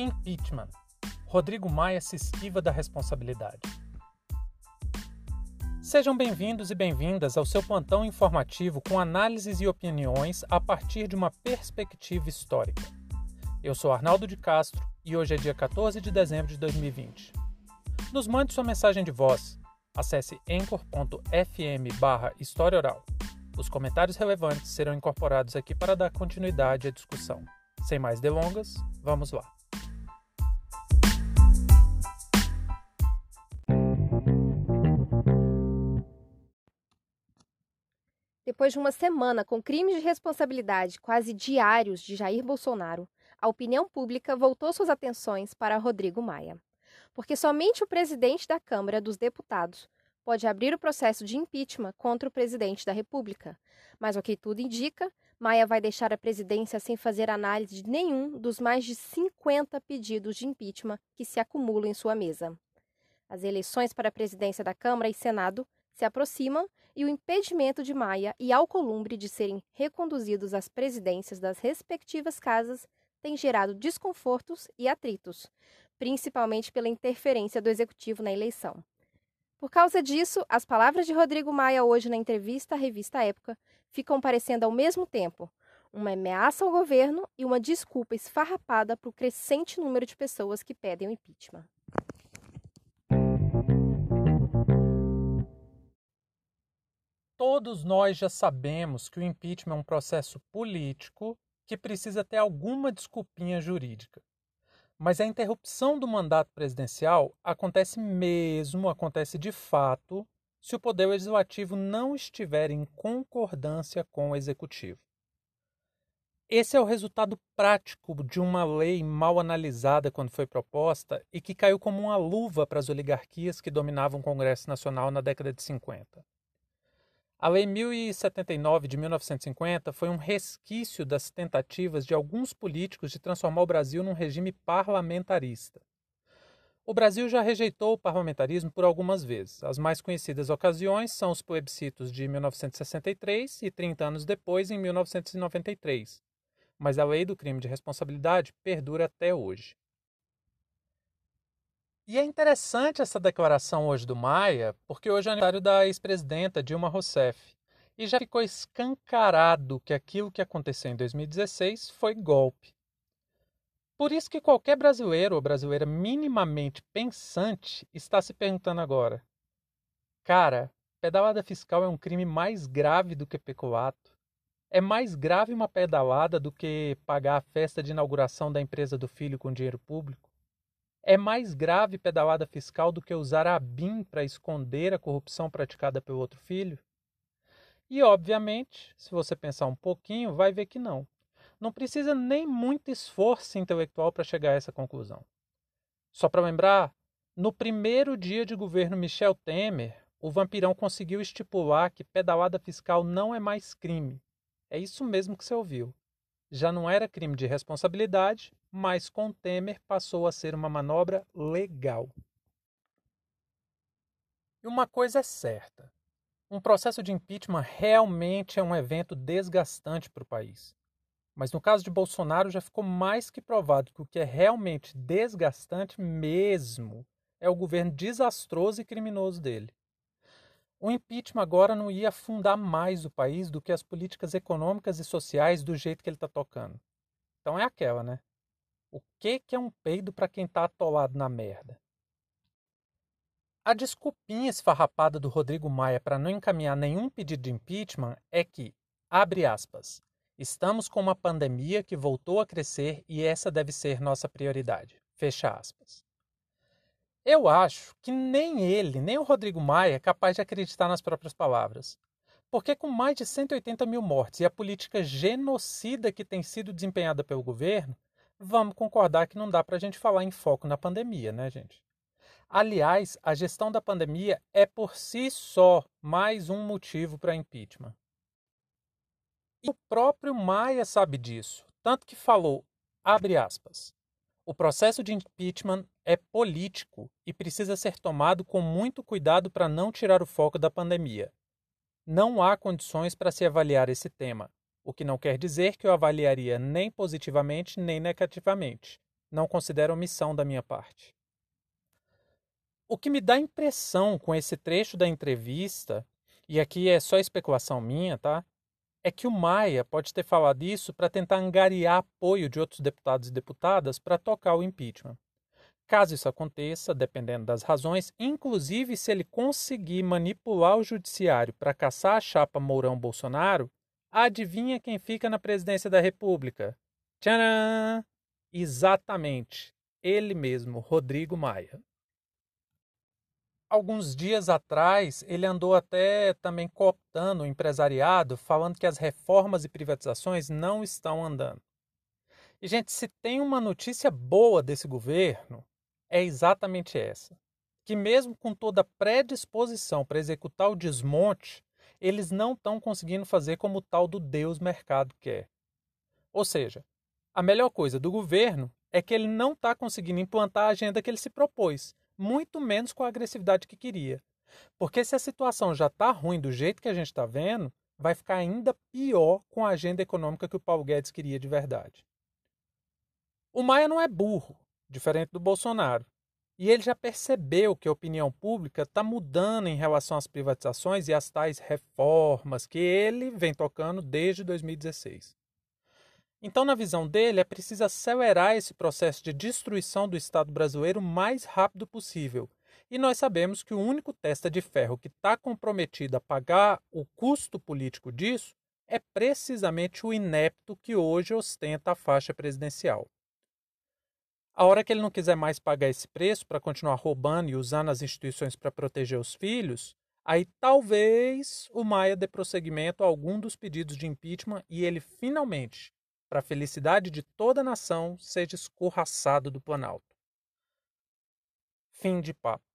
Impeachment. Rodrigo Maia se esquiva da responsabilidade. Sejam bem-vindos e bem-vindas ao seu plantão informativo com análises e opiniões a partir de uma perspectiva histórica. Eu sou Arnaldo de Castro e hoje é dia 14 de dezembro de 2020. Nos mande sua mensagem de voz. Acesse anchor.fm barra História Oral. Os comentários relevantes serão incorporados aqui para dar continuidade à discussão. Sem mais delongas, vamos lá. Depois de uma semana com crimes de responsabilidade quase diários de Jair Bolsonaro, a opinião pública voltou suas atenções para Rodrigo Maia. Porque somente o presidente da Câmara dos Deputados pode abrir o processo de impeachment contra o presidente da República. Mas o que tudo indica, Maia vai deixar a presidência sem fazer análise de nenhum dos mais de 50 pedidos de impeachment que se acumulam em sua mesa. As eleições para a presidência da Câmara e Senado se aproximam e o impedimento de Maia e Alcolumbre de serem reconduzidos às presidências das respectivas casas tem gerado desconfortos e atritos, principalmente pela interferência do executivo na eleição. Por causa disso, as palavras de Rodrigo Maia hoje na entrevista à revista Época ficam parecendo ao mesmo tempo uma ameaça ao governo e uma desculpa esfarrapada para o crescente número de pessoas que pedem o impeachment. Todos nós já sabemos que o impeachment é um processo político que precisa ter alguma desculpinha jurídica. Mas a interrupção do mandato presidencial acontece mesmo, acontece de fato, se o Poder Legislativo não estiver em concordância com o Executivo. Esse é o resultado prático de uma lei mal analisada quando foi proposta e que caiu como uma luva para as oligarquias que dominavam o Congresso Nacional na década de 50. A Lei 1079 de 1950 foi um resquício das tentativas de alguns políticos de transformar o Brasil num regime parlamentarista. O Brasil já rejeitou o parlamentarismo por algumas vezes. As mais conhecidas ocasiões são os plebiscitos de 1963 e 30 anos depois, em 1993. Mas a lei do crime de responsabilidade perdura até hoje. E é interessante essa declaração hoje do Maia, porque hoje é aniversário da ex-presidenta Dilma Rousseff. E já ficou escancarado que aquilo que aconteceu em 2016 foi golpe. Por isso que qualquer brasileiro ou brasileira minimamente pensante está se perguntando agora: cara, pedalada fiscal é um crime mais grave do que peculato? É mais grave uma pedalada do que pagar a festa de inauguração da empresa do filho com dinheiro público? É mais grave pedalada fiscal do que usar a BIM para esconder a corrupção praticada pelo outro filho? E, obviamente, se você pensar um pouquinho, vai ver que não não precisa nem muito esforço intelectual para chegar a essa conclusão. Só para lembrar, no primeiro dia de governo Michel Temer, o vampirão conseguiu estipular que pedalada fiscal não é mais crime. É isso mesmo que você ouviu. Já não era crime de responsabilidade, mas com Temer passou a ser uma manobra legal. E uma coisa é certa: um processo de impeachment realmente é um evento desgastante para o país. Mas no caso de Bolsonaro já ficou mais que provado que o que é realmente desgastante mesmo é o governo desastroso e criminoso dele. O impeachment agora não ia afundar mais o país do que as políticas econômicas e sociais do jeito que ele está tocando. Então é aquela, né? O que, que é um peido para quem está atolado na merda? A desculpinha esfarrapada do Rodrigo Maia para não encaminhar nenhum pedido de impeachment é que, abre aspas, Estamos com uma pandemia que voltou a crescer e essa deve ser nossa prioridade. Fecha aspas. Eu acho que nem ele, nem o Rodrigo Maia é capaz de acreditar nas próprias palavras. Porque com mais de 180 mil mortes e a política genocida que tem sido desempenhada pelo governo, vamos concordar que não dá para a gente falar em foco na pandemia, né, gente? Aliás, a gestão da pandemia é por si só mais um motivo para impeachment. E o próprio Maia sabe disso, tanto que falou, abre aspas, o processo de impeachment é político e precisa ser tomado com muito cuidado para não tirar o foco da pandemia. Não há condições para se avaliar esse tema, o que não quer dizer que eu avaliaria nem positivamente nem negativamente. não considero omissão da minha parte. O que me dá impressão com esse trecho da entrevista, e aqui é só especulação minha, tá? É que o Maia pode ter falado isso para tentar angariar apoio de outros deputados e deputadas para tocar o impeachment. Caso isso aconteça, dependendo das razões, inclusive se ele conseguir manipular o judiciário para caçar a chapa Mourão-Bolsonaro, adivinha quem fica na presidência da República? Tcharam! Exatamente, ele mesmo, Rodrigo Maia. Alguns dias atrás, ele andou até também cooptando o empresariado, falando que as reformas e privatizações não estão andando. E, gente, se tem uma notícia boa desse governo, é exatamente essa: que, mesmo com toda a predisposição para executar o desmonte, eles não estão conseguindo fazer como o tal do Deus mercado quer. Ou seja, a melhor coisa do governo é que ele não está conseguindo implantar a agenda que ele se propôs, muito menos com a agressividade que queria. Porque se a situação já está ruim do jeito que a gente está vendo, vai ficar ainda pior com a agenda econômica que o Paulo Guedes queria de verdade. O Maia não é burro diferente do Bolsonaro. E ele já percebeu que a opinião pública está mudando em relação às privatizações e às tais reformas que ele vem tocando desde 2016. Então, na visão dele, é preciso acelerar esse processo de destruição do Estado brasileiro o mais rápido possível. E nós sabemos que o único testa de ferro que está comprometido a pagar o custo político disso é precisamente o inepto que hoje ostenta a faixa presidencial. A hora que ele não quiser mais pagar esse preço para continuar roubando e usando as instituições para proteger os filhos, aí talvez o Maia dê prosseguimento a algum dos pedidos de impeachment e ele finalmente, para a felicidade de toda a nação, seja escorraçado do Planalto. Fim de papo.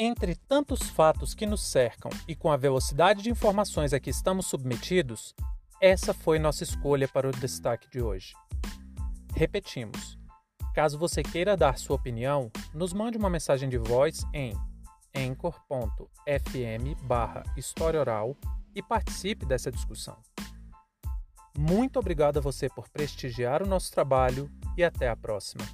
Entre tantos fatos que nos cercam e com a velocidade de informações a que estamos submetidos, essa foi nossa escolha para o destaque de hoje. Repetimos: caso você queira dar sua opinião, nos mande uma mensagem de voz em anchor.fm história oral e participe dessa discussão. Muito obrigado a você por prestigiar o nosso trabalho e até a próxima.